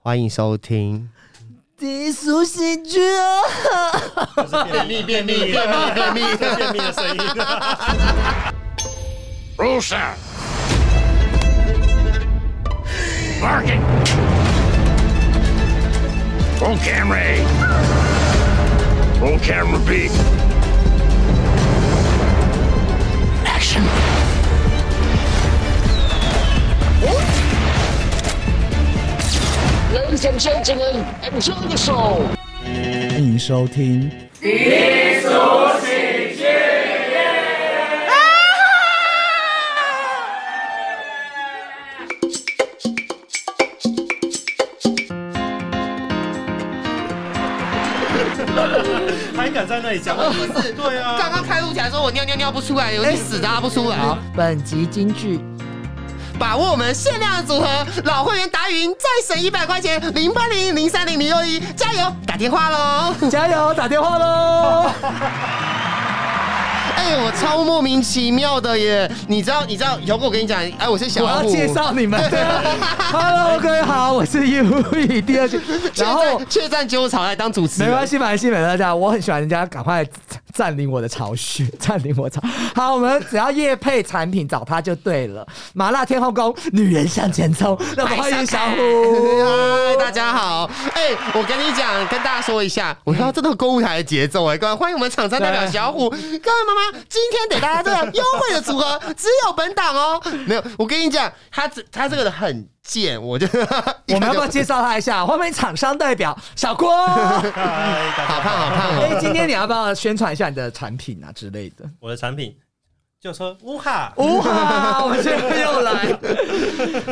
欢迎收听。低俗喜剧啊！便秘便秘便秘便秘便秘的声音。 Rusa. Barking. Roll camera A. Roll camera B. Action. Ladies and gentlemen, enjoy the show. 欢迎收听。还敢在那里讲？不是，对啊，刚刚开录起来说我尿尿尿不出来，有点死拉不出来。本集金句，把握我们限量的组合，老会员达云再省一百块钱，零八零零三零零六一，加油！打电话喽！加油，打电话喽！哎、我超莫名其妙的耶！你知道，你知道，以后我跟你讲，哎，我是小虎，我要介绍你们。Hello，各位好，我是 U E 第二季，然后战确战纠察来当主持人，没关系，没关系，没关系。我很喜欢人家赶快占领我的巢穴，占领我巢。好，我们只要叶配产品找他就对了。麻辣天后宫，女人向前冲，那我们欢迎小虎。嗨，大家好！哎、我跟你讲，跟大家说一下，我要这个购物台的节奏哎，各位欢迎我们厂商代表小虎，各位妈妈，今天给大家这个优惠的组合只有本档哦。没有，我跟你讲，他这他这个人很贱，我 就我们要不要介绍他一下？欢迎厂商代表小郭。嗨，大家好胖好胖哎，哦！今天你要不要宣传一下你的产品啊之类的？我的产品就说乌哈，哇，我们现在又来，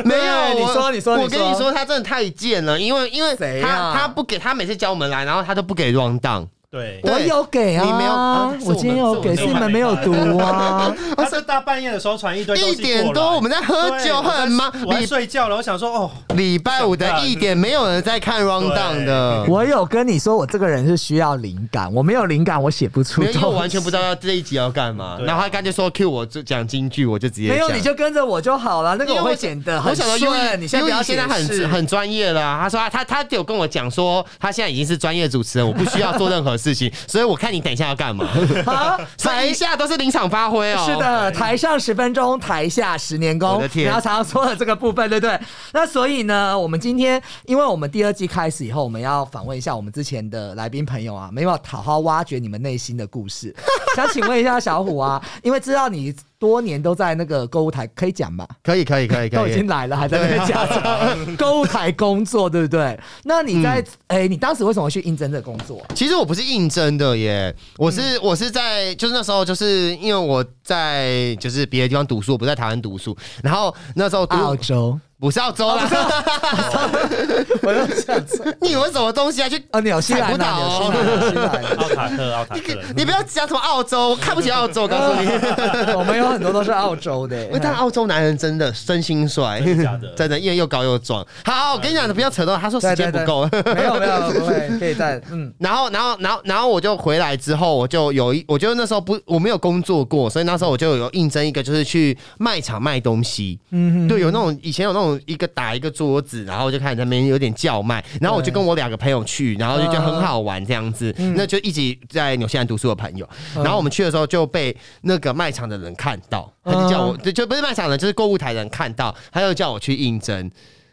没有，对你我说你说我你说跟你说，他真的太贱了，因为因为他啊他不给他每次叫我们来，然后他都不给 round down。对，我有给啊，你没有啊我今天有给，是你们没有读啊。他是大半夜的时候传一堆东西一点多我们在喝酒很忙我在你睡觉了，我想说哦，礼拜五的一点，没有人在看 round down 的。我有跟你说，我这个人是需要灵感，我没有灵感，我写不出没有，因为我完全不知道要这一集要干嘛。然后他干脆说 Q 我就讲京剧，我就直接没有，你就跟着我就好了。那个我会剪的很我想到优顺，你现在不要现在很很专业了啊、他说他他他有跟我讲说，他现在已经是专业主持人，我不需要做任何事情，所以我看你等一下要干嘛。好。等一下都是临场发挥哦。是，的，台上十分钟，台下十年功。我的天你要常常说的这个部分，对不对？那所以呢，我们今天，因为我们第二季开始以后，我们要访问一下我们之前的来宾朋友啊，没有好好挖掘你们内心的故事。想请问一下小虎啊，因为知道你多年都在那个购物台，可以讲吧？可以可以可以可以。都已经来了，还在那边假装 购物台工作，对不对？那你在哎、你当时为什么去应征这个工作啊、其实我不是应征的耶，我是、嗯我是在就是那时候就是因为我在就是别的地方读书，我不在台湾读书，然后那时候读澳洲，不是澳洲啦，我就想说，你以为什么东西啊？去哦，纽西兰西哦兰，纽西兰。奥塔克，奥塔克，你不要讲什么澳洲，我看不起澳洲，我告诉你。我们有很多都是澳洲的、因为但澳洲男人真的真心帅，真的真的，因为又高又壮。好，我跟你讲，不要扯到，他说时间不够。没有没有，不会，可以再嗯。然后，然后，然后，然后我就回来之后，我就有一，我就那时候不，我没有工作过，所以那时候我就有应征一个，就是去卖场卖东西。嗯，对，有那种以前有那种一个打一个桌子，然后就开始在那边有点叫卖，然后我就跟我两个朋友去，然后就觉得很好玩这样子。那就一起在纽西兰读书的朋友，然后我们去的时候就被那个卖场的人看到，他就叫我，就就不是卖场的人，就是购物台的人看到，他就叫我去应征。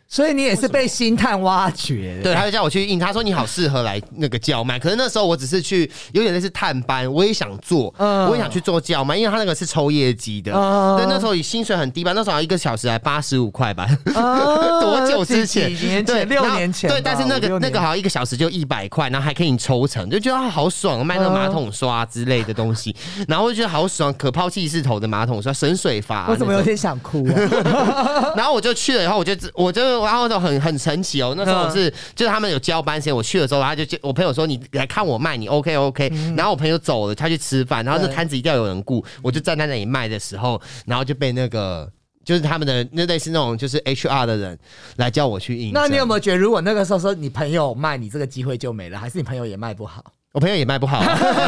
所以你也是被星探挖掘，对，他就叫我去印，他说你好适合来那个叫卖。可是那时候我只是去有点类似探班，我也想做，嗯我也想去做叫卖，因为他那个是抽业绩的。嗯对，那时候薪水很低吧，那时候好像一个小时才八十五块吧，哦 多久之前？几年，前，六年前，对，但是那个那个好像一个小时就一百块，然后还可以抽成，就觉得啊好爽，卖那个马桶刷之类的东西，然后我就觉得好爽，可抛弃式头的马桶刷，省水阀。我怎么有点想哭啊？然后我就去了以后，我就只我就然后就很很神奇哦。那时候是、就是他们有交班时间，我去的时候，他就我朋友说你来看我卖，你 OK OK、然后我朋友走了，他去吃饭，然后那嗯对摊子一定要有人顾，我就站在那里卖的时候，然后就被那个。就是他们的那类似那种就是 HR 的人来叫我去应。那你有没有觉得，如果那个时候说你朋友卖，你这个机会就没了，还是你朋友也卖不好？我朋友也卖不好，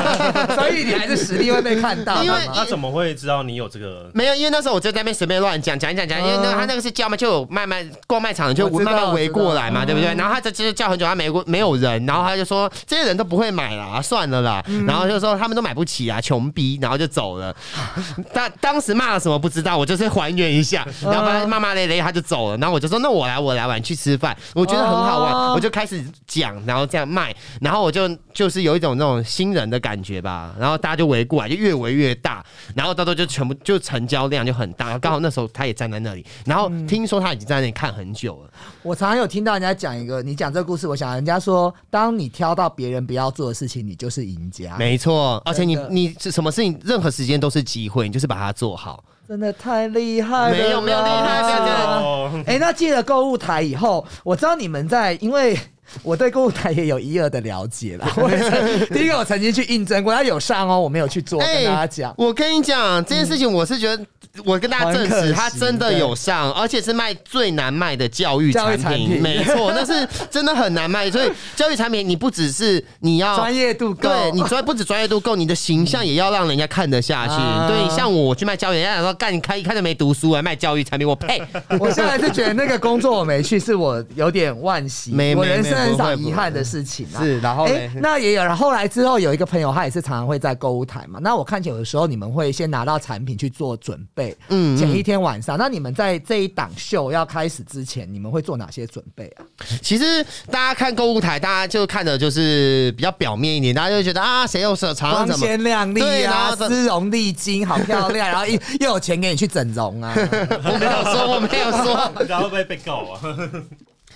所以你还是实力会被看到，因为他怎么会知道你有这个？没有，因为那时候我就在那边随便乱讲讲一讲讲，因为那个他那个是叫嘛，就有慢慢逛卖场就慢慢围过来嘛，对不对？然后他这就是叫很久，他没过没有人，然后他就说这些人都不会买啦，算了啦，然后就说他们都买不起啊，穷逼，然后就走了。当当时骂了什么不知道，我就是还原一下，然后反正骂骂咧咧他就走了，然后我就说那我来我来，玩去吃饭，我觉得很好玩，哦。我就开始讲，然后这样卖，然后我就就是有一种那种新人的感觉吧，然后大家就围过来，就越围越大，然后到时候就全部就成交量就很大，刚好那时候他也站在那里，然后听说他已经在那里看很久了，我常常有听到人家讲一个，你讲这个故事，我想人家说，当你挑到别人不要做的事情，你就是赢家。没错，而且你你是什么事情，任何时间都是机会，你就是把它做好。真的太厉害了啦！没有没有厉害没有这样哦，哎、那进了购物台以后，我知道你们在，因为我对购物台也有一二的了解啦。我也曾第一个我曾经去应征过，他有上哦，我没有去做，跟大家讲。哎我跟你讲这件事情，我是觉得，我跟大家证实，他真的有上，而且是卖最难卖的教育产品，没错，那是真的很难卖。所以教育产品，你不只是你要专业度够，对你专不止专业度够，你的形象也要让人家看得下去。啊对，像我我去卖教育，人家讲说干你看一看就没读书啊，卖教育产品，我呸！我现在是觉得那个工作我没去，是我有点惋惜，没没我人生很少遗憾的事情啊。是然后哎那也有，然后后来之后有一个朋友，他也是常常会在购物台嘛。那我看起来有的时候你们会先拿到产品去做准备，嗯嗯，前一天晚上，那你们在这一档秀要开始之前，你们会做哪些准备啊？其实大家看购物台，大家就看的就是比较表面一点，大家就觉得啊，谁有手厂光怎么。鲜亮丽啊，丝绒丽晶，好漂亮，然后又又有钱给你去整容啊，我没有说，我没有说，然后会不会被告啊？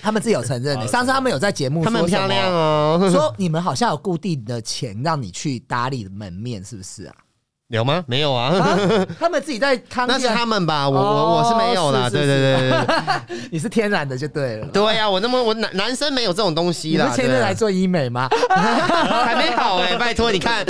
他们自己有承认的。上次他们有在节目他们很说什么漂亮哦。说你们好像有固定的钱让你去打理门面，是不是啊？有吗？没有啊，啊 他们自己在康那是他们吧？我我哦我是没有啦。是是对对对对对 你是天然的就对了。对呀，我那么我男男生没有这种东西啦。前对啊日来做医美吗？还没好哎，拜托你看，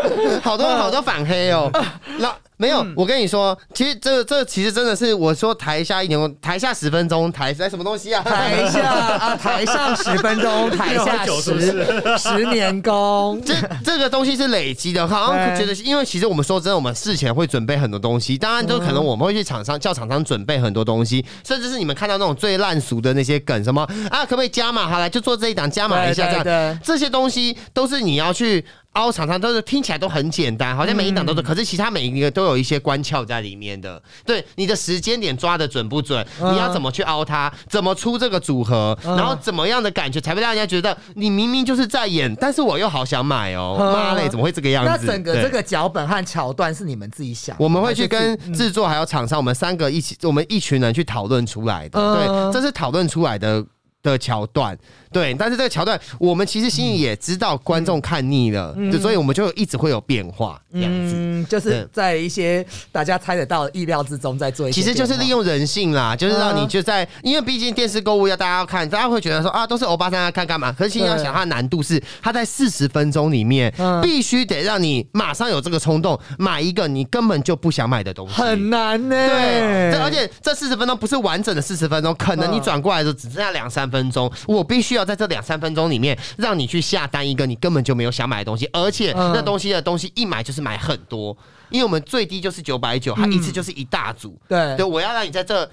好多好多反黑哦。那没有，我跟你说，其实这这其实真的是我说台下一年，台下十分钟，台在什么东西啊？台下 啊，台上十分钟，台下十十年功。这这个东西是累积的，好像觉得，因为其实我们说真的，我们事前会准备很多东西，当然就可能我们会去厂商叫厂商准备很多东西，甚至是你们看到那种最烂俗的那些梗，什么啊，可不可以加码？好来就做这一档加码一下，这样这些东西都是你要去。凹厂商都是听起来都很简单，好像每一档都是，可是其他每一个都有一些关窍在里面的。对，你的时间点抓的准不准？嗯你要怎么去凹它？怎么出这个组合？然后怎么样的感觉才会让人家觉得你明明就是在演，但是我又好想买哦？嗯妈嘞，怎么会这个样子？那整个这个脚本和桥段是你们自己想的，我们会去跟制作还有厂商，我们三个一起，我们一群人去讨论出来的。嗯对，这是讨论出来的。的桥段，对，但是这个桥段，我们其实心里也知道观众看腻了，就所以我们就一直会有变化这样子。嗯，就是在一些大家猜得到的意料之中，在做一些其实就是利用用人性啦，就是让你嗯就在，因为毕竟电视购物要大家要看，大家会觉得说啊，都是欧巴桑要看干嘛？可是其实你要想，它的难度是，它在四十分钟里面，嗯必须得让你马上有这个冲动，买一个你根本就不想买的东西，很难呢。对，这而且这四十分钟不是完整的四十分钟，可能你嗯转过来的时候只剩下两三分钟，我必须要在这两三分钟里面让你去下单一个你根本就没有想买的东西，而且嗯。那东西的东西一买就是买很多，因为我们最低就是九百九，它一次就是一大组，对。对，我要让你在这。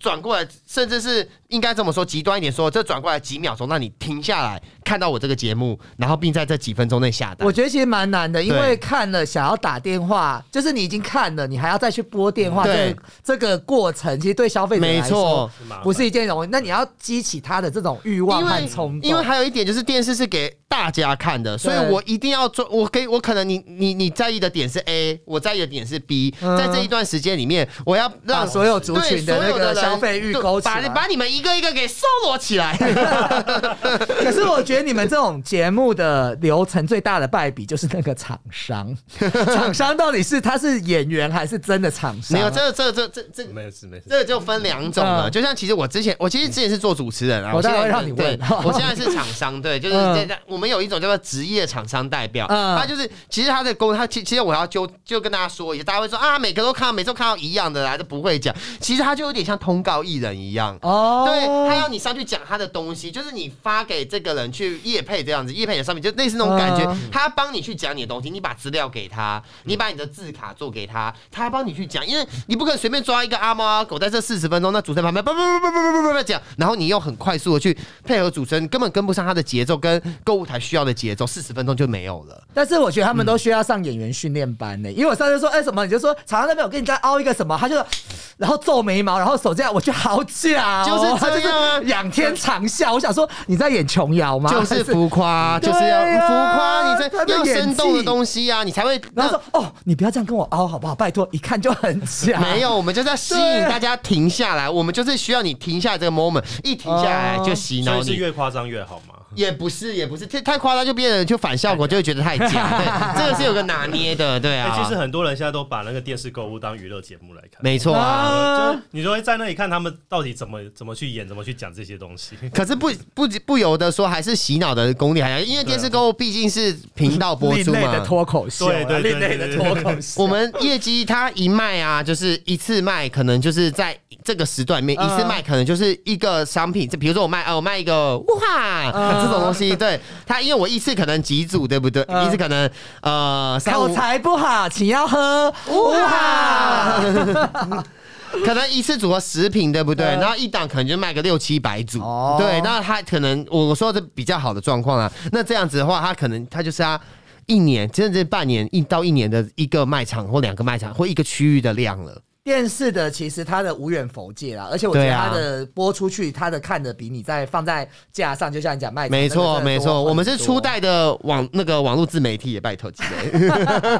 转过来，甚至是应该这么说，极端一点说，这转过来几秒钟，让你停下来看到我这个节目，然后并在这几分钟内下单我。觉得其实蛮难的，因为看了想要打电话，就是你已经看了，你还要再去拨电话，对这这个过程其实对消费者来没错说不是一件容易。那你要激起他的这种欲望因为和冲动，因为还有一点就是电视是给大家看的，所以我一定要做。我给我可能你你你在意的点是 A，我在意的点是 B，、嗯在这一段时间里面，我要让所有族群的消费欲勾起把来把你们一个一个给收罗起来。可是我觉得你们这种节目的流程最大的败笔就是那个厂商，厂商到底是他是演员还是真的厂商？没有，这这这这这。没有事没事。这个就分两种了，嗯就像其实我之前，我其实之前是做主持人啊，我现在让你问我现在是厂商，对，就是现在在我们有一种叫做职业厂商代表，嗯他就是其实他的工，他其其实我要就就跟大家说一下，大家会说啊，每个都看到，每次都看到一样的啦，就不会讲，其实他就有点像通通告艺人一样。哦，对他要你上去讲他的东西，就是你发给这个人去叶配这样子叶配的上面就类似那种感觉。他帮你去讲你的东西你把资料给他你把你的字卡做给他他帮你去讲因为你不可能随便抓一个阿猫阿狗在这四十分钟那主持人旁边不不不不不不不不不讲然后你又很快速的去配合主持人根本跟不上他的节奏跟购物台需要的节奏四十分钟就没有了但是我觉得他们都需要上演员训练班呢因为我上次说哎什么你就说场上那边我跟你在凹一个什么他就然后皱眉毛然后手这样我去好假就是他就是仰天长啸我想说你在演琼瑶吗就是浮夸，就是要浮夸，你这要生动的东西啊，你才会然后说哦，你不要这样跟我凹好不好？拜托，一看就很假。没有，我们就是要吸引大家停下来，我们就是需要你停下来这个 moment，一停下来就洗脑你是脑你。越夸张越好嘛。也不是，也不是，太太夸张就变得就反效果，就会觉得太假。对，这个是有个拿捏的，对哎、啊。其实很多人现在都把那个电视购物当娱乐节目来看。没错啊。啊就是你就会在那里看他们到底怎么怎么去演，怎么去讲这些东西。可是不不不由得说，还是洗脑的功力还要，因为电视购物毕竟是频道播出嘛类的嘛。脱口秀啊，对对对另类的脱口秀。我们业绩它一卖啊，就是一次卖，可能就是在这个时段里面嗯一次卖，可能就是一个商品。这比如说我卖，呃，我卖一个哇种东西，对他，因为我一次可能几组，对不对？嗯一次可能呃三五，口才不好，请要喝哇！可能一次组合十瓶，对不对？嗯然后一档可能就卖个六七百组哦，对。那他可能我说的比较好的状况啊，那这样子的话，他可能他就是它。一年甚至半年一到一年的一个卖场或两个卖场或一个区域的量了。电视的其实它的无远佛界啦，而且我觉得它的播出去，它的看的比你在放在架上，就像你讲卖场，没错，没错，我们是初代的网那个网络自媒体，也拜托几位。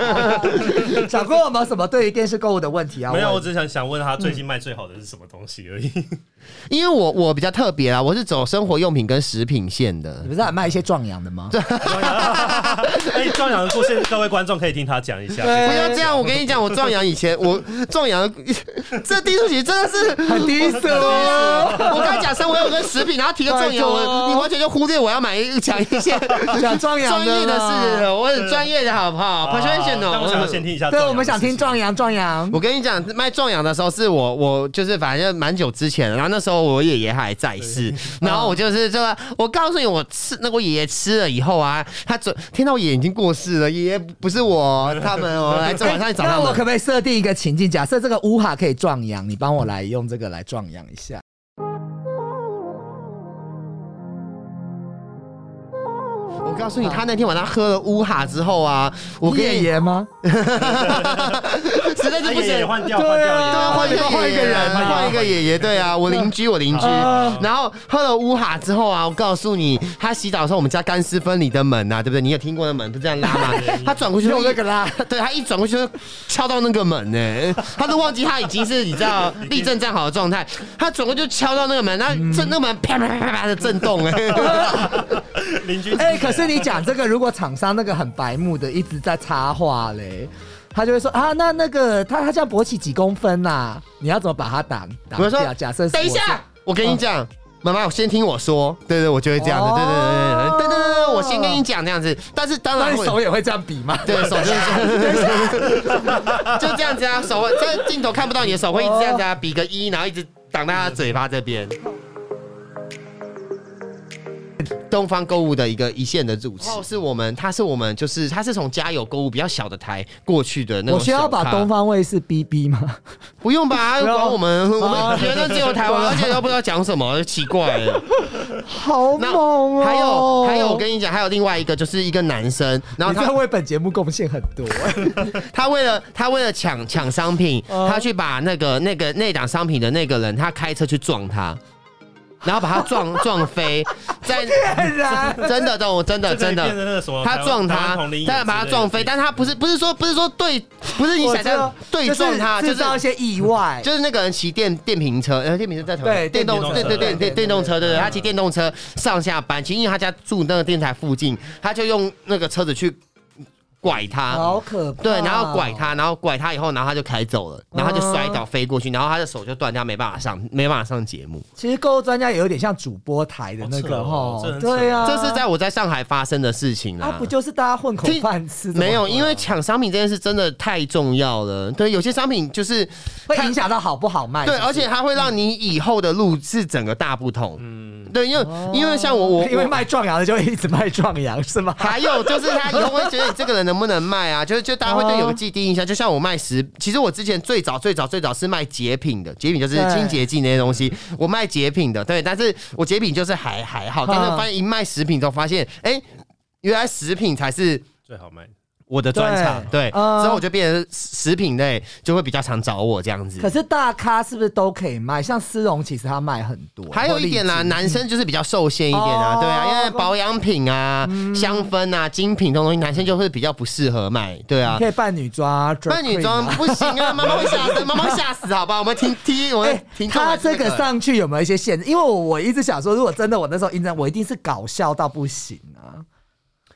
小郭有没有什么对于电视购物的问题啊？没有，我只想想问他最近卖最好的是什么东西而已。因为我我比较特别啊，我是走生活用品跟食品线的你。不是还卖一些壮阳的吗？哎，壮阳的故事，各位观众可以听他讲一下。不要这样，我跟你讲，我壮阳以前，我壮阳 这低俗曲真的是很低俗啊我刚才讲生活用品跟食品，然后提个壮阳，我你完全就忽略我要买一讲一些 讲壮阳专业的事，我很专业的好不好但我想要？professional 先。听一下。对，我们想听壮。阳，壮阳。我跟你讲，卖壮阳的时候是我，我就是反正蛮久之前，然后那时候我爷爷还在世，然后我就是这个，我告诉你，我吃那个我爷爷吃了以后啊，他准听到我爷爷已经过世了，爷爷不是我，他们我，来这晚上找他们 那我可。不可以设定一个情境？假设这个乌哈可以壮阳，你帮我来用这个来壮阳一下。我告诉你，他那天晚上喝了乌哈之后啊，我跟爷你爷吗？实在是不行他爷爷。换掉，对换掉啊对啊，换一个换一个人换一个爷爷，对啊，我邻居，我邻居啊。然后喝了乌哈之后啊，我告诉你，他洗澡的时候，我们家干湿分离的门啊，对不对？你有听过的门不是这样拉吗？他转过去用那个拉，对他一转过去就敲到那个门呢，他都忘记他已经是你知道立正站好的状态，他转过去就敲到那个门，那震那个门啪啪啪啪啪的震动哎。邻居哎，可是你讲这个，如果厂商那个很白目的一直在插话嘞，他就会说啊，那那个他他叫勃起几公分呐、啊？你要怎么把他挡挡掉？說假设等一下，我跟你讲。妈妈，我先听我说，对对，我就会这样子，对对对对我先跟你讲这样子，但是当然手也会这样比嘛，对手就是就这样子啊，手会，这镜头看不到你的手会一直这样子啊，比个一，然后一直挡在他嘴巴这边。东方购物的一个一线的主持，是我们，他是我们，就是他是从家有购物比较小的台过去的那种。我需要把东，方卫视逼逼吗？不用吧？管我们，我哦们觉得只有台湾，而且都不知道讲什么，奇怪了。好猛哦！还有还有，我跟你讲，还有另外一个，就是一个男生，然后他为本节目贡献很多、他为了他为了抢抢商品，哦他去把那个那个那档商品的那个人，他开车去撞他，然后把他撞撞飞，在！真的真的真变成那的。个什么他撞台湾他同龄，他把他撞飞，但是他不是不是说不是说对，不是你想象对撞他，就是制造一些意外。就是那个人骑电电瓶车，呃，电瓶车在台湾对电动电动车对对对对电电动车，对对，对他骑电动车上下班，其实因为他家住那个电台附近，他就用那个车子去拐他，好可怕。对，然后拐，他，然后拐他以后，然后他就开走了，然后他就摔倒飞过去，然后他的手就断掉，没办法上，没办法上节目。其实购物专家也有点像主播台的那个哈对啊，这是在我在上海发生的事情啦。啊，不就是大家混口饭吃？没有，因为抢商品这件事真的太重要了。对，有些商品就是会影响到好不好卖。对，是不是而且它会让你以后的路是整个大不同。嗯，对，因为因为像我我因为卖壮阳的就会一直卖壮阳，是吗？还有就是他 以后会觉得你这个人能不能卖啊？就是就大家会对有个既定印象，就像我卖食，其实我之前最早最早最早是卖洁品的，洁品就是清洁剂那些东西，我卖洁品的，对，但是我洁品就是还还好，但是发现一卖食品之后发现，哎、原来食品才是最好卖。我的专场，对，嗯之后我就变成食品类，就会比较常找我这样子可。是大咖是不是都可以卖？像丝绒其实它卖很多，还有一点啦，或丽晶男生就是比较受限一点啊，哦对啊，因为保养品啊、香氛啊、精品这种东西，男生就会比较不适合卖，对啊你。可以扮女装啊，扮女装不行啊，妈妈会吓死，妈妈会吓死，好吧？我们听 听，我们哎，听众他还是这个上去有没有一些限制？因为我我一直想说，如果真的我那时候应征，我一定是搞笑到不行啊，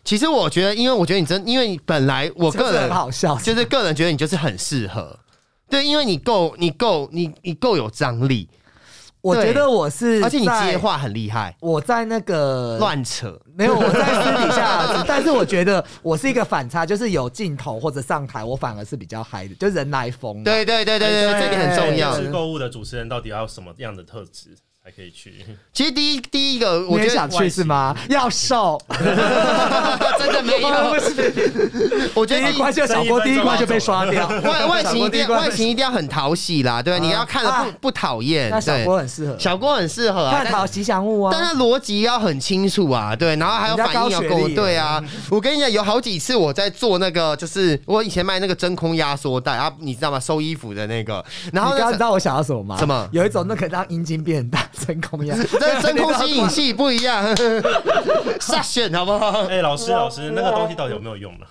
其实我觉得，因为我觉得你真，因为你本来我个人很好笑，就是个人觉得你就是很适合，对，因为你够，你够，你你够有张力，我觉得我是，而且你接，话很厉害，我在那个乱扯。没有，我在私底下，但是我觉得我是一个反差，就是有镜头或者上台，我反而是比较嗨的，就人来疯。，对对对对对，对这点很重要。购物的主持人到底要什么样的特质才可以去？其实第一第一个，我觉得你也想去是吗？要瘦，真的没有，我觉得第一第一关就小郭，第一关就被刷掉。外外形一定外形一定要很讨喜啦，对，你要看的啊不不讨厌。那小对郭很适合，小郭很适合啊，但探讨吉祥物啊。但他逻辑要很清楚啊，对，然后还有反应要够，人家高学历对啊。我跟你讲，有好几次我在做那个，就是我以前卖那个真空压缩袋啊，你知道吗？收衣服的那个，然后你刚刚知道我想要什么吗？什么有一种那个让阴茎变大，真空压，这 真空吸引器不一样，下选好不好？哎，老师老师，那个东西到底有没有用呢？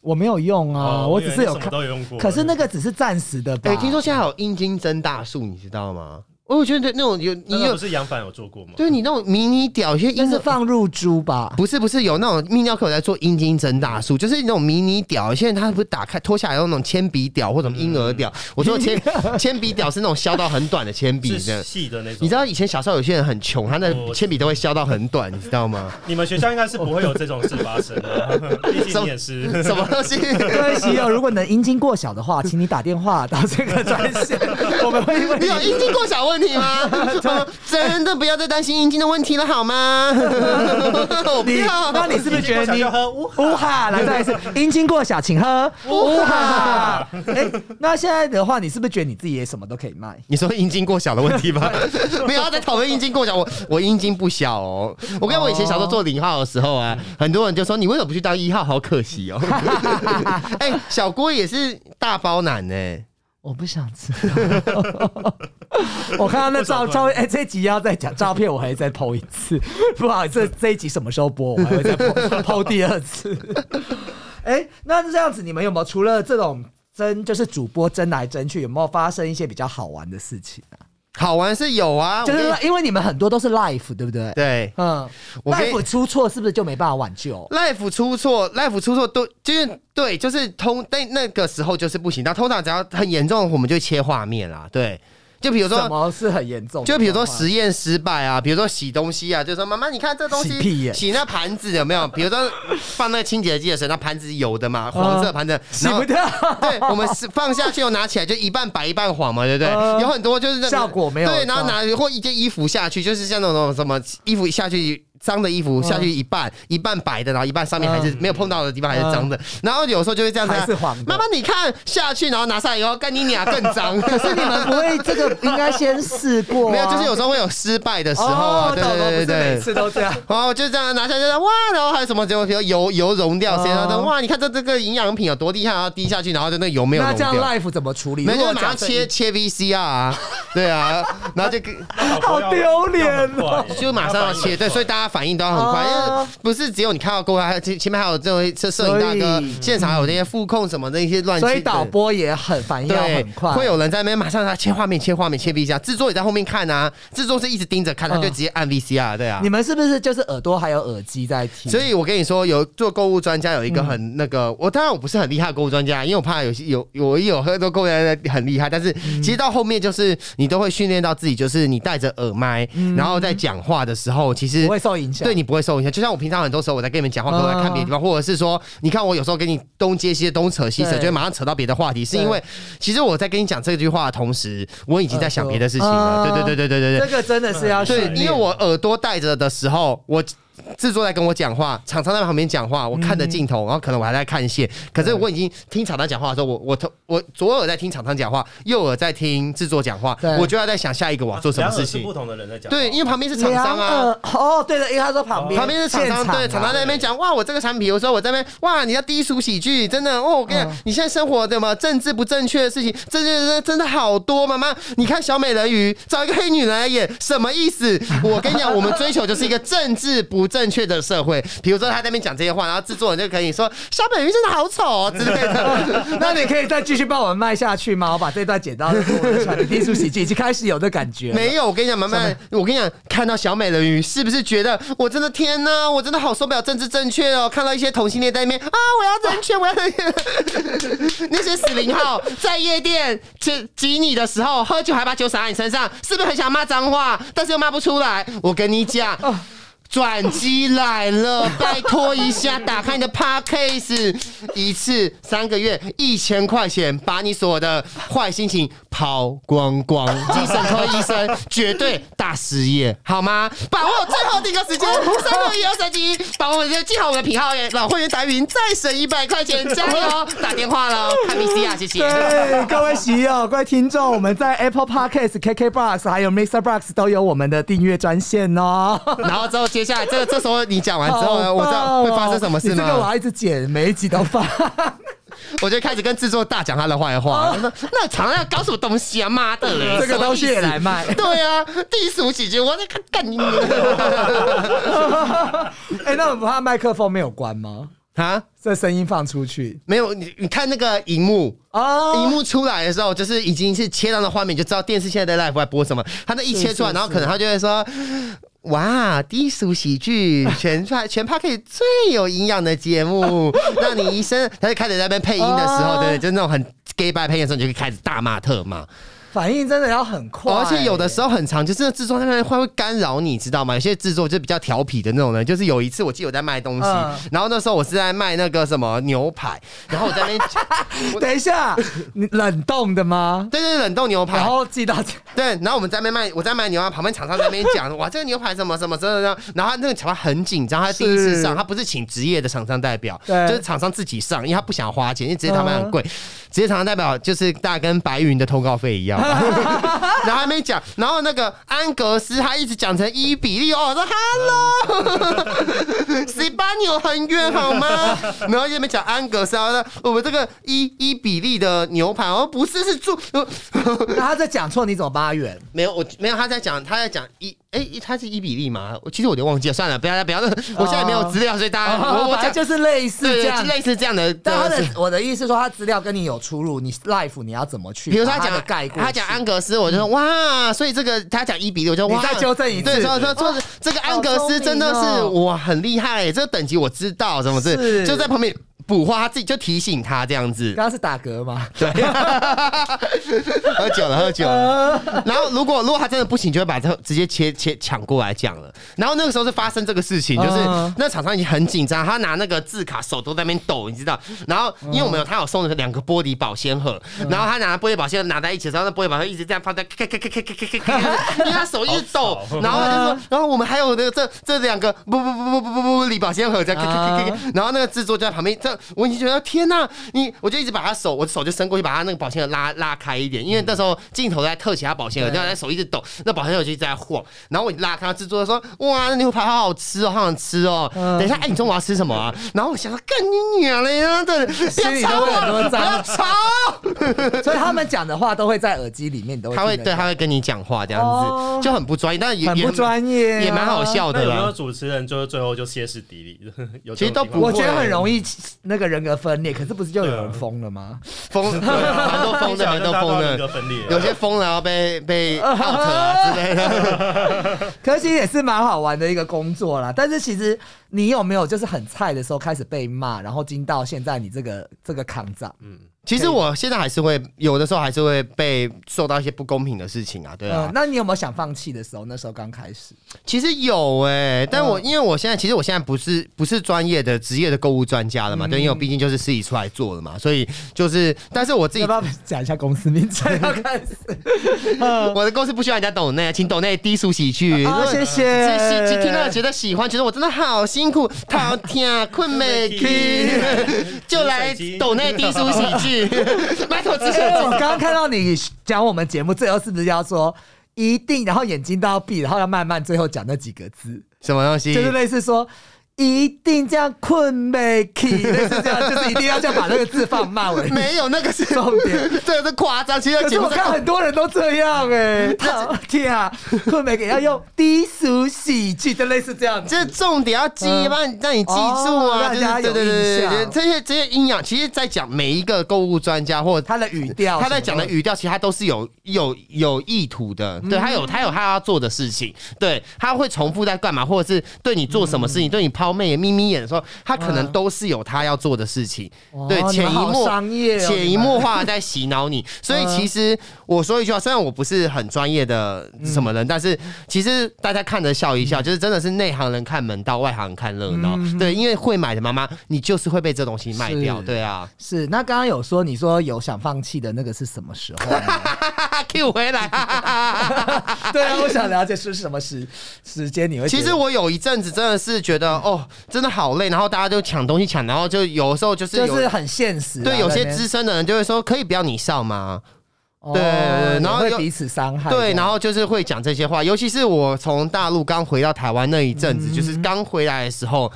我没有用啊，哦我只是有都有用过。可是那个只是暂时的吧？哎，听说现在有阴茎增大术，你知道吗？我觉得那种有你有那个不，是杨凡有做过吗？对你那种迷你屌，有些那是放入珠吧？不是不是有那种泌尿科有在做阴茎增大术，就是那种迷你屌，现在他不是打开脱下来用那种铅笔屌或者什么婴儿屌，我说铅 铅笔屌是那种削到很短的铅笔是的。细的那种。你知道以前小时候有些人很穷，他的我铅笔都会削到很短，你知道吗？你们学校应该是不会有这种事发生的，毕竟你也是。什么东西？各位喜友，如果你的阴茎过小的话，请你打电话到这个专线，我们会为你有阴茎过小问题吗？真的不要再担心阴茎的问题了好吗？我不你，要。那你是不是觉得你喝乌乌哈？来再一次，阴茎过小，请喝乌哈。哎，那现在的话，你是不是觉得你自己也什么都可以卖？你说阴茎过小的问题吗？不要再讨论阴茎过小，我我阴茎不小哦。我跟我以前小时候做零号的时候啊，很多人就说你为什么不去当一号？好可惜哦。哎、小郭也是大包男呢、我不想知道。我看到那照照片，哎、这一集要再讲照片，我还再 PO 一次。不好意思，这这一集什么时候播，我还会再 PO PO 第二次。哎、那这样子，你们有没有除了这种争，就是主播争来争去，有没有发生一些比较好玩的事情啊？好玩是有啊，就是因为你们很多都是 life，对不对？对嗯，life 出错是不是就没办法挽救？life 出错，life 出错都就是对，就是通但那个时候就是不行。那通常只要很严重，我们就切画面啦。对，就比如什说。么是很严重？就比如说实验失败啊，比如说洗东西啊，就说妈妈，你看这东西洗屁眼洗那盘子有没有？比如说 放那个清洁剂的时候，那盘子有的嘛，黄色盘子，然后洗不掉，对，我们是放下去，又拿起来，就一半白一半黄嘛，对不对？嗯有很多就是那个效果没有对，然后拿或一件衣服下去，就是像那种什么衣服下去。脏的衣服下去一半，一半白的，然后一半上面还是嗯没有碰到的地方还是脏的，然后有时候就会这样子啊还是黄的妈妈，你看下去，然后拿上来以后，干你俩更脏。可是你们不会这个应该先试过、啊，没有，就是有时候会有失败的时候啊，哦对对对懂懂不是每对。次都这样。然后就这样拿下来，就哇，然后还有什么？结果比如油油溶掉，谁然后哇，你看这这个营养品有多厉害，然后滴下去，然后就那个油没有那这样掉。life 怎么处理？没有，如果马上假设切切 VCR 啊，对啊，然后就 好丢脸哦就马上要切，对，所以大家家反应都要很快，因哦为不是只有你看到过来，还有前前面还有这位摄摄影大哥，现场还有那些副控什么的一些乱七，所以导播也很反应很快，会有人在那边马上他切画面、切画面、切 V 加，制作也在后面看啊，制作是一直盯着看，他就直接按 VCR，对啊你。们是不是就是耳朵还有耳机在听？所以我跟你说，有做购物专家有一个很那个，我当然我不是很厉害的购物专家，因为我怕有些有有我有很多购物专家很厉害，但是其实到后面就是你都会训练到自己，就是你戴着耳麦，然后在讲话的时候，其实不会受影响。对你不会受影响。就像我平常很多时候我在跟你们讲话，可能我在看别的地方，或者是说，你看我有时候跟你东接西东扯西扯，就会马上扯到别的话题，是因为其实我在跟你讲这句话的同时，我已经在想别的事情了。啊对对对对对对对。这个真的是要训对，因为我耳朵戴着的时候，我。制作在跟我讲话，厂商在旁边讲话，我看着镜头，然后可能我还在看线，可是我已经听厂商讲话的时候，我我头我左耳在听厂商讲话，右耳在听制作讲话，我就要在想下一个我要做什么事情不。同的人在讲。对，因为旁边是厂商两啊，哦，对的，因为他说旁边旁边是厂商，对，厂商在那边讲，哇，我这个产品，我说我在那边，哇，你要低俗喜剧，真的，哦，我跟你讲，你现在生活怎么政治不正确的事情，真的真的真的好多，妈妈，你看小美人鱼找一个黑女人来演，什么意思？我跟你讲，我们追求就是一个政治不正确的社会。比如说他在那边讲这些话，然后制作人就可以说小美人鱼真的好丑哦之类的。那你可以再继续帮我们卖下去吗？我把这段剪到我的传低俗喜剧，已经开始有这感觉了。没有，我跟你讲，慢慢，我跟你讲，看到小美人鱼，是不是觉得我真的天哪，我真的好受不了政治正确哦？看到一些同性恋在那边啊，我要正确，我要正确。那些死零号在夜店挤挤你的时候，喝酒还把酒洒在你身上，是不是很想骂脏话，但是又骂不出来？我跟你讲。转机来了，拜托一下，打开你的 Podcast，一次三个月一千块钱，把你所有的坏心情抛光光。精神科医生绝对大失业，好吗？把握最后的一个时间，三六一二三七，把我们的记好我们的品号，老会员打云再省一百块钱，加油！打电话喽，看 V C 啊，谢谢。对，各位喜友、各位听众，我们在 Apple Podcast、KKBox 还有 Mixer Box 都有我们的订阅专线哦。然后之后接下来这这时候你讲完之后呢，好我知道会发生什么事呢这个我？要一直剪，每一集都放。我就开始跟制作大讲他的坏话，那那厂商要搞什么东西啊？妈的嘞！这个东西也来卖对啊，低俗喜剧，我在看干你 哎、那我们怕麦克风没有关吗？啊！这声音放出去没有你，你看那个荧幕，哦荧幕出来的时候，就是已经是切到的画面，就知道电视现在在 live 在播什么。他那一切出来，是是然后可能他就会说：“哇，低俗喜剧，全派 全派可以最有营养的节目，让你一生。”他就开始在那边配音的时候，哦对，就那种很 gay 白配音的时候，你就可以开始大骂特骂。反应真的要很快、而且有的时候很长，就是那制作那边会会干扰你，知道吗？有些制作就比较调皮的那种人，就是有一次我记得我在卖东西，嗯。然后那时候我是在卖那个什么牛排，然后我在那边 等一下，你冷冻的吗？对对对冷冻牛排。然，后寄到对，然后我们在那边卖，我在卖牛排，旁边厂商在那边讲，哇，这个牛排什么什么什么什么，然后他那个厂商很紧张，他第一次上，他不是请职业的厂商代表，就是厂商自己上，因为他不想花钱，因为职业他们很贵，职业厂商代表就是大概跟白云的通告费一样吧。然后还没讲，然后那个安格斯他一直讲成一比例哦，我说 Hello，西班牙很远好吗？然后也没讲安格斯，然后说我们这个伊伊比利的牛排，哦不是是猪。那他在讲错，你怎么帮他圆？没有，我没有他在讲，他在讲一，哎、他是一比例吗？我其实我有点忘记了，算了，不要不要，我现在没有资料，所以大家、我我讲就是类似对这样。类似这样的，但他是的我的意思说，他资料跟你有出入，你 life 你要怎么去？比如说他讲的盖过去，他讲安格斯，我就说哇，所以这个他讲一比例，我就哇，你再纠正一次对，说说说这个安格斯真的是哇很厉害，这个等级我知道，什么是是就在旁边补话，他自己就提醒他这样子。刚刚是打嗝吗？对，喝酒了，喝酒了。然后如果如果他真的不行，就会把他直接切切抢过来讲了。然后那个时候是发生这个事情，就是那厂商已经很紧张，他拿那个字卡手都在那边抖，你知道。然后因为我们有他有送了两个玻璃保鲜盒，然后他拿玻璃保鲜盒拿在一起的时候，那玻璃保鲜盒一直这样放在咔咔咔咔咔咔咔咔，因为他手一直抖，然后他就说，然后我们还有那个这这两个不不不不不不不礼保鲜盒在咔咔咔咔，然后那个制作就在旁边这。我已经觉得天呐，你我就一直把他手，我的手就伸过去，把他那个保鲜盒拉拉开一点，因为那时候镜头在特写他保鲜盒，对然后他手一直抖，那保鲜盒就一直在晃，然后我一拉开，他制作人说哇，那牛排好好吃哦，好想吃哦，等一下，哎，你中午要吃什么啊？然后我想说干你娘嘞，然后对，不心里要吵都很多我，不脏要吵。所以他们讲的话都会在耳机里面，都会他会对，他会跟你讲话这样哦子，就很不专业，但也很不专业啊也蛮好笑的啦有没有啦。主持人就是最后就歇斯底里？有其实都不我觉得很容易那个人格分裂，可是不是就有人疯了吗？疯，对蛮多疯的，蛮多疯人格的，分裂，有些疯了要被被 out 啊之类的。可是其实也是蛮好玩的一个工作啦。但是其实你有没有就是很菜的时候开始被骂，然后经到现在你这个这个扛长？其实我现在还是会有的时候还是会被受到一些不公平的事情啊，对啊嗯，。那你有没有想放弃的时候？那时候刚开始，其实有哎、但我嗯因为我现在其实我现在不是不是专业的职业的购物专家了嘛，对，因为我毕竟就是自己出来做的嘛，所以就是，但是我自己要不要讲一下公司名称？要开始，我的公司不需要人家懂内，请懂内低俗喜剧。好谢谢喜喜听到觉得喜欢，觉得我真的好辛苦，好听困没去，就来懂内低俗喜剧，埋头支持因为我刚刚看到你讲我们节目最后是不是要说一定，然后眼睛都要闭，然后要慢慢最后讲那几个字，什么东西？就是类似说。一定这样困没起，类似这样，就是一定要这样把那个字放慢。没有那个是 重点，这个是夸张。其实可是我看很多人都这样哎、欸，天啊，困没给要用低俗喜剧，就类似这样子。这重点要记，嗯让让你记住哦啊！对对对这些这些阴阳，其实在讲每一个购物专家或他的语调，他在讲的语调，其实他都是有有有意图的，对他有他有他要做的事情，对他会重复在干嘛，或者是对你做什么事情，对你抛媚眼、眯眯眼的时候，他可能都是有他要做的事情，对，潜移默商潜移默化地在洗脑你。所以嗯其实我说一句话，虽然我不是很专业的什么人，但是其实大家看着笑一笑，就是真的是内行人看门道，外行人看热闹。对，因为会买的妈妈，你就是会被这东西卖掉，对啊。是。那刚刚有说你说有想放弃的那个是什么时候呢？Q 回来，对啊，我想了解是什么时时间你会。其实我有一阵子真的是觉得哦，真的好累，然后大家就抢东西抢，然后就有时候就是有就是很现实啊，对有些资深的人就会说，可以不要你上吗？哦对对对然后彼此伤害。对，然后就是会讲这些话，尤其是我从大陆刚回到台湾那一阵嗯子，就是刚回来的时候。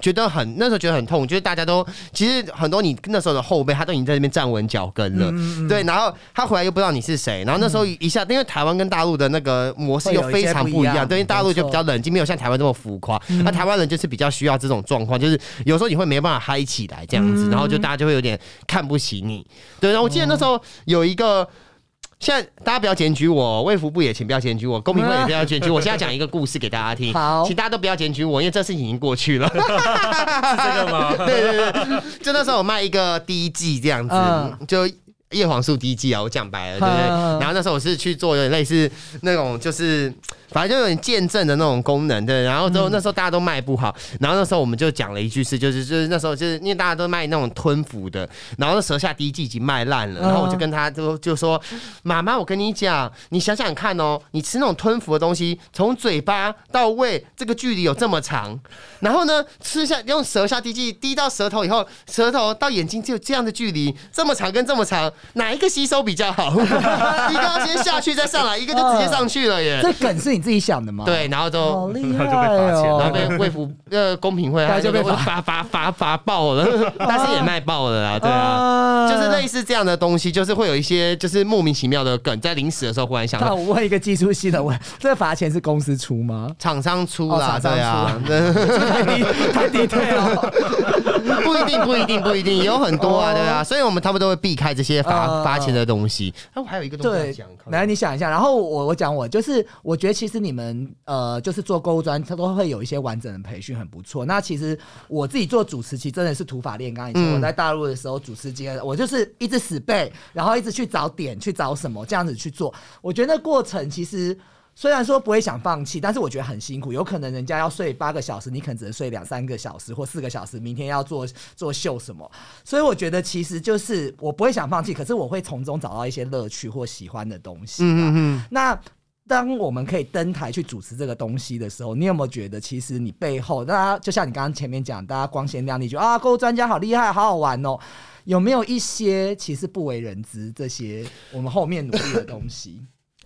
觉得很那时候觉得很痛，就是大家都其实很多你那时候的后辈他都已经在那边站稳脚跟了，嗯对，然后他回来又不知道你是谁，然后那时候一下，因为台湾跟大陆的那个模式又非常不一样，对，因为大陆就比较冷静，没有像台湾这么浮夸，那台湾人就是比较需要这种状况，就是有时候你会没办法嗨起来这样子，然后就大家就会有点看不起你，对，然后我记得那时候有一个。现在大家不要检举我，卫福部也请不要检举我，公民会也不要检举我。现在讲一个故事给大家听，好请大家都不要检举我，因为这事情已经过去了。是这个吗？对对对，就那时候我卖一个第一季这样子，嗯就叶黄素第一季啊，我讲白了，对不对？嗯然后那时候我是去做有点类似那种，就是反正就有点见证的那种功能对。然后之后那时候大家都卖不好，然后那时候我们就讲了一句是，就是就是那时候就是因为大家都卖那种吞服的，然后那舌下第一季已经卖烂了，然后我就跟他就就说，妈妈，我跟你讲，你想想看哦，你吃那种吞服的东西，从嘴巴到胃这个距离有这么长，然后呢，吃下用舌下滴剂滴到舌头以后，舌头到眼睛就有这样的距离，这么长跟这么长，哪一个吸收比较好？一个要先下去再上来，一个就直接上去了耶。这梗是你自己想的吗？，对，然后好。厉害就被罚钱哦！然后被卫福呃公平会，大家就被罚罚罚罚罚爆了，但是也卖爆了啦，对啊，就是类似这样的东西，就是会有一些就是莫名其妙的梗，在临时的时候忽然想那到我问一个技术系的问，这个罚钱是公司出吗？厂商出哦啦，厂商对啊，太低太低退了。不一定，不一定，不一定，有很多啊，对啊，所以我们他们都会避开这些罚呃罚钱的东西。那，我还有一个东西要对讲，来你想一下，然后我我讲我就是，我觉得其实你们呃，就是做购物专，它都会有一些完整的培训，很不错。那其实我自己做主持，其实真的是土法炼钢。以前嗯我在大陆的时候，主持经验，我就是一直死背，然后一直去找点，去找什么这样子去做。我觉得那过程其实。虽然说不会想放弃，但是我觉得很辛苦。有可能人家要睡八个小时，你可能只能睡两三个小时或四个小时。明天要做做秀什么，所以我觉得其实就是我不会想放弃，可是我会从中找到一些乐趣或喜欢的东西。嗯嗯嗯。那当我们可以登台去主持这个东西的时候，你有没有觉得，其实你背后，大家就像你刚刚前面讲，大家光鲜亮丽，就啊，购物专家好厉害，好好玩哦。有没有一些其实不为人知这些我们后面努力的东西？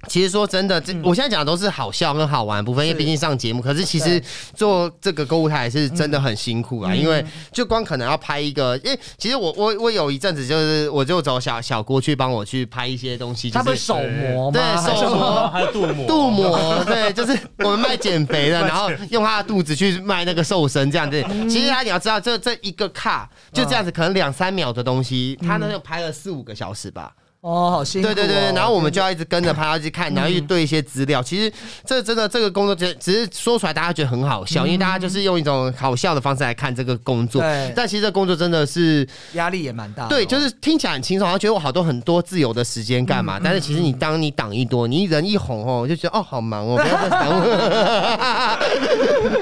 其实说真的，这、我现在讲的都是好笑跟好玩的部分，因为毕竟上节目。可是其实做这个购物台是真的很辛苦啊，嗯。因为就光可能要拍一个，因为其实我我我有一阵子就是我就找小小郭去帮我去拍一些东西，就是他不是手模吗？对手模。还有镀膜，镀膜，对，就是我们卖减肥的，然后用他的肚子去卖那个瘦身这样子。嗯。其实他你要知道，这这一个卡就这样子，可能两三秒的东西，他那就拍了四五个小时吧。哦，好辛苦、哦。对对对，对然后我们就要一直跟着拍，要去看，然后去对一些资料。其实这真的这个工作，只只是说出来大家觉得很好笑，因为大家就是用一种好笑的方式来看这个工作对。但其实这工作真的是，压力也蛮大对，就是听起来很轻松，然后觉得我好多很多自由的时间干嘛？但是其实你当你挡一多，你人一红哦，就觉得哦好忙哦，不要再挡我。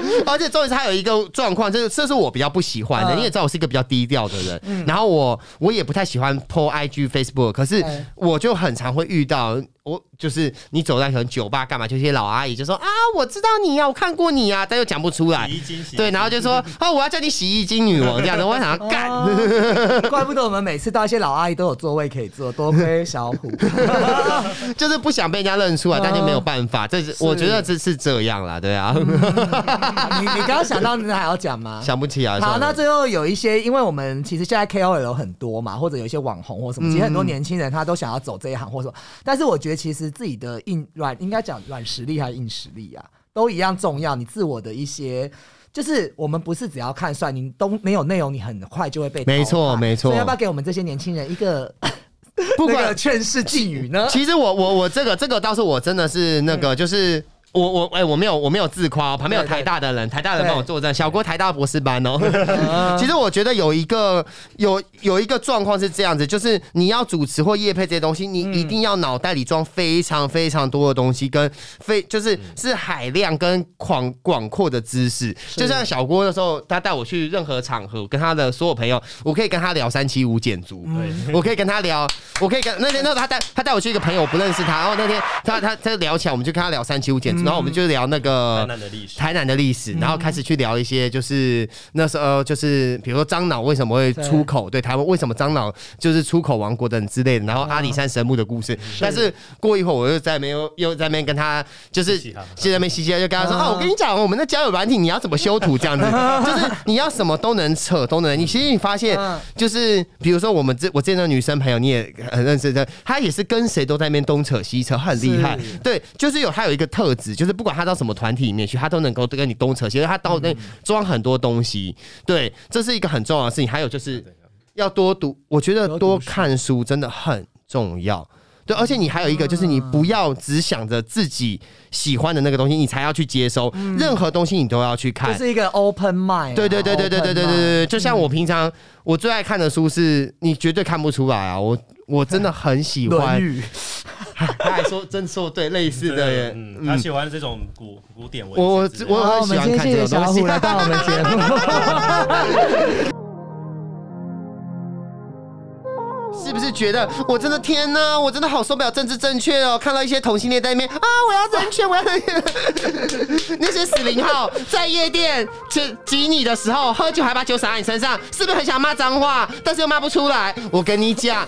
而且重点是还有一个状况，这这是我比较不喜欢的。嗯你也知道我是一个比较低调的人，然后我我也不太喜欢 po IG、Facebook，可是我就很常会遇到。我就是你走在可能酒吧干嘛，就一些老阿姨就说啊，我知道你呀、我看过你呀、但又讲不出来洗。衣精，洗对，然后就说哦，我要叫你洗衣精女王这样的，我 想要干。哦怪不得我们每次到一些老阿姨都有座位可以坐，多亏小虎。就是不想被人家认出来，但就没有嗯办法。这是我觉得这是这样啦，对啊，你你刚刚想到，你还要讲吗？想不起啊。好，那最后有一些，因为我们其实现在 KOL 有很多嘛，或者有一些网红或什么，其实很多年轻人他都想要走这一行或什么，但是我觉得其实自己的硬软，应该讲软实力还是硬实力啊，都一样重要。你自我的一些。就是我们不是只要看帅，你都没有内容，你很快就会被没错没错所以要不要给我们这些年轻人一个不那个管劝世寄语呢？其实我我我这个这个倒是我真的是那个就是。我我哎、我没有我没有自夸、哦，旁边有台大的人，台大的人帮我作证，小郭台大博士班哦。其实我觉得有一个有有一个状况是这样子，就是你要主持或业配这些东西，你一定要脑袋里装非常非常多的东西，跟非就是是海量跟广广阔的知识。就像小郭那时候，他带我去任何场合，跟他的所有朋友，我可以跟他聊三七五减租，我可以跟他聊，我可以跟那天那时候他带他带我去一个朋友，我不认识他，然后那天他他他聊起来，我们就跟他聊三七五减租，然后我们就聊那个台南的历史。台南的历史，然后开始去聊一些就是那时候就是比如说樟脑为什么会出口，对台湾为什么樟脑就是出口王国等之类的，然后阿里山神木的故事。但是过一会儿我又在没有又又在那边跟他就是嘻嘻哈哈。就在那边嘻嘻，就跟他说啊，我跟你讲，我们的交友软体你要怎么修图这样子，就是你要什么都能扯，都能。你其实你发现嗯。就是比如说我们这我之前的女生朋友你也很认识的，她也是跟谁都在那边东扯西扯，很厉害。对，就是有她有一个特质，就是不管他到什么团体里面去，他都能够跟你东扯西扯，他到那装很多东西。对，这是一个很重要的事情。还有就是要多读，我觉得多看书真的很重要。对，而且你还有一个，就是你不要只想着自己喜欢的那个东西，你才要去接收。任何东西你都要去看就。是一个 open mind 啊。对对对对对对对对对，就像我平常我最爱看的书是，你绝对看不出来啊！我我真的很喜欢。他还说真说对类似的耶，嗯，他喜欢这种古古典文我我我，我很喜欢看这种东西。来到我们节目。是不是觉得我真的天哪，我真的好受不了政治正确哦！看到一些同性恋在那边啊，我要人权，我要人权。那些死零号在夜店挤挤你的时候，喝酒还把酒洒在你身上，是不是很想骂脏话，但是又骂不出来？我跟你讲。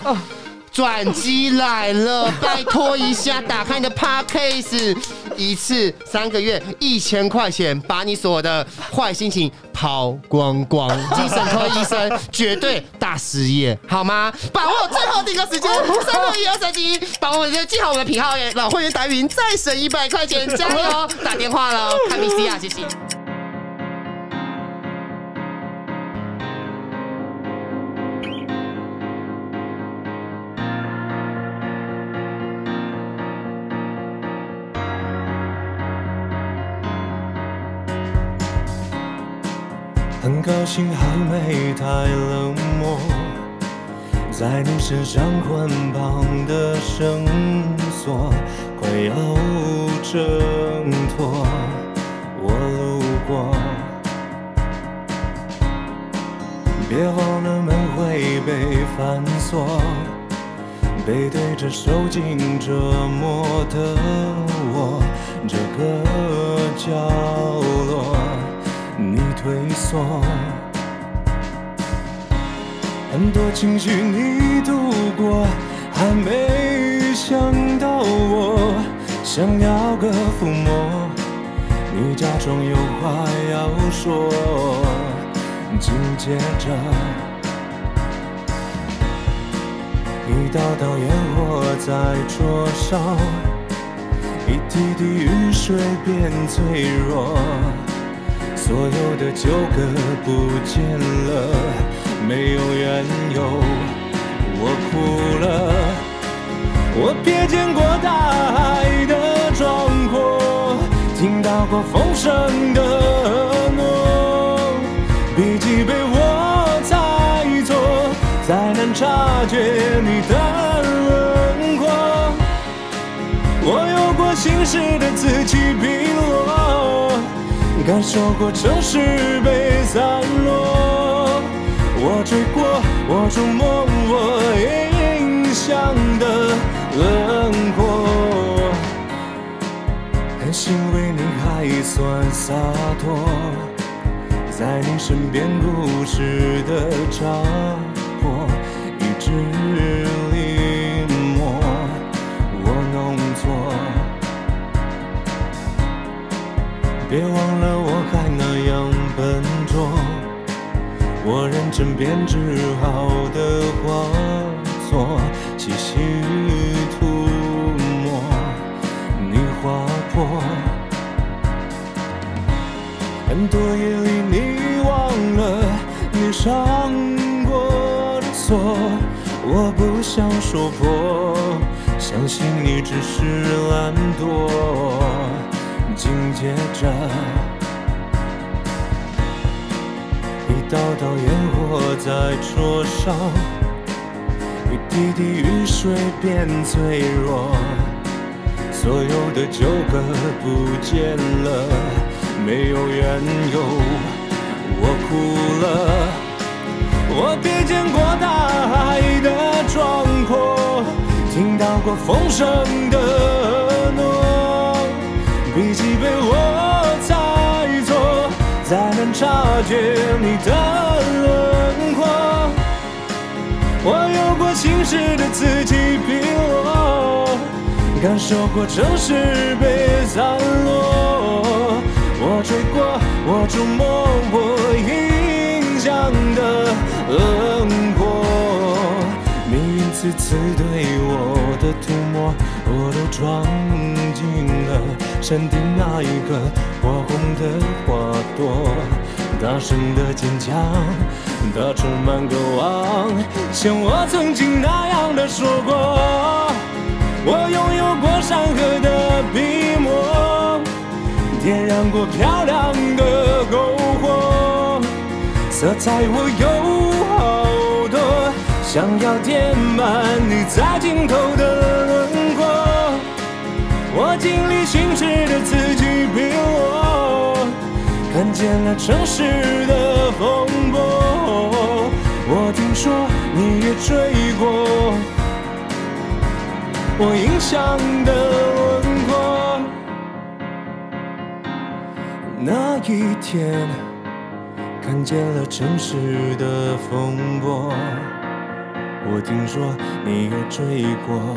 转机来了，拜托一下，打开你的 Podcast，一次三个月一千块钱，把你所有的坏心情抛光光。精神科医生绝对大失业，好吗？把握最后的一个时间，三六一二三七，把我们的记好我们的品号，老会员打云再省一百块钱，加油！打电话了，看 VC 啊，谢谢。很高兴还没太冷漠，在你身上捆绑的绳索快要挣脱，我路过，别忘了门会被反锁，背对着受尽折磨的我，这个角落退缩，很多情绪你度过，还没想到我想要个抚摸，你假装有话要说，紧接着。一道道烟火在灼烧，一滴滴雨水变脆弱，所有的纠葛不见了，没有缘由，我哭了。我瞥见过大海的壮阔，听到过风声的诺，笔记被我猜错，再难察觉你的轮廓。我有过心事的此起彼落，感受过城市被散落。我追过，我触摸我印象的轮廓，很欣慰你还算洒脱，在你身边故事的扎别忘了我还那样笨拙，我认真编织好的画作，细细涂抹，你划破。很多夜里你忘了你上过的锁，我不想说破，相信你只是懒惰。紧接着，一道道烟火在灼烧，一滴滴雨水变脆弱，所有的纠葛不见了，没有缘由，我哭了。我瞥见过大海的壮阔，听到过风声的诺，笔记被我猜错，再难察觉你的轮廓。我有过心事的此起彼落，感受过城市被散落。我追过，我触摸我印象的轮廓，你一次次对我的涂抹，我都装进了山顶那一个火红的花朵，大声的坚强，它充满渴望，像我曾经那样的说过，我拥有过山河的笔墨。点燃过漂亮的篝火，色彩我有好多，想要填满你在尽头的轮廓。我经历心事的此起彼落，看见了城市的风波。我听说你也追过我印象的轮廓。那一天，看见了城市的风波。我听说你也追过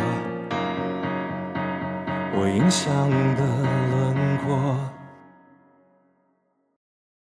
我印象的。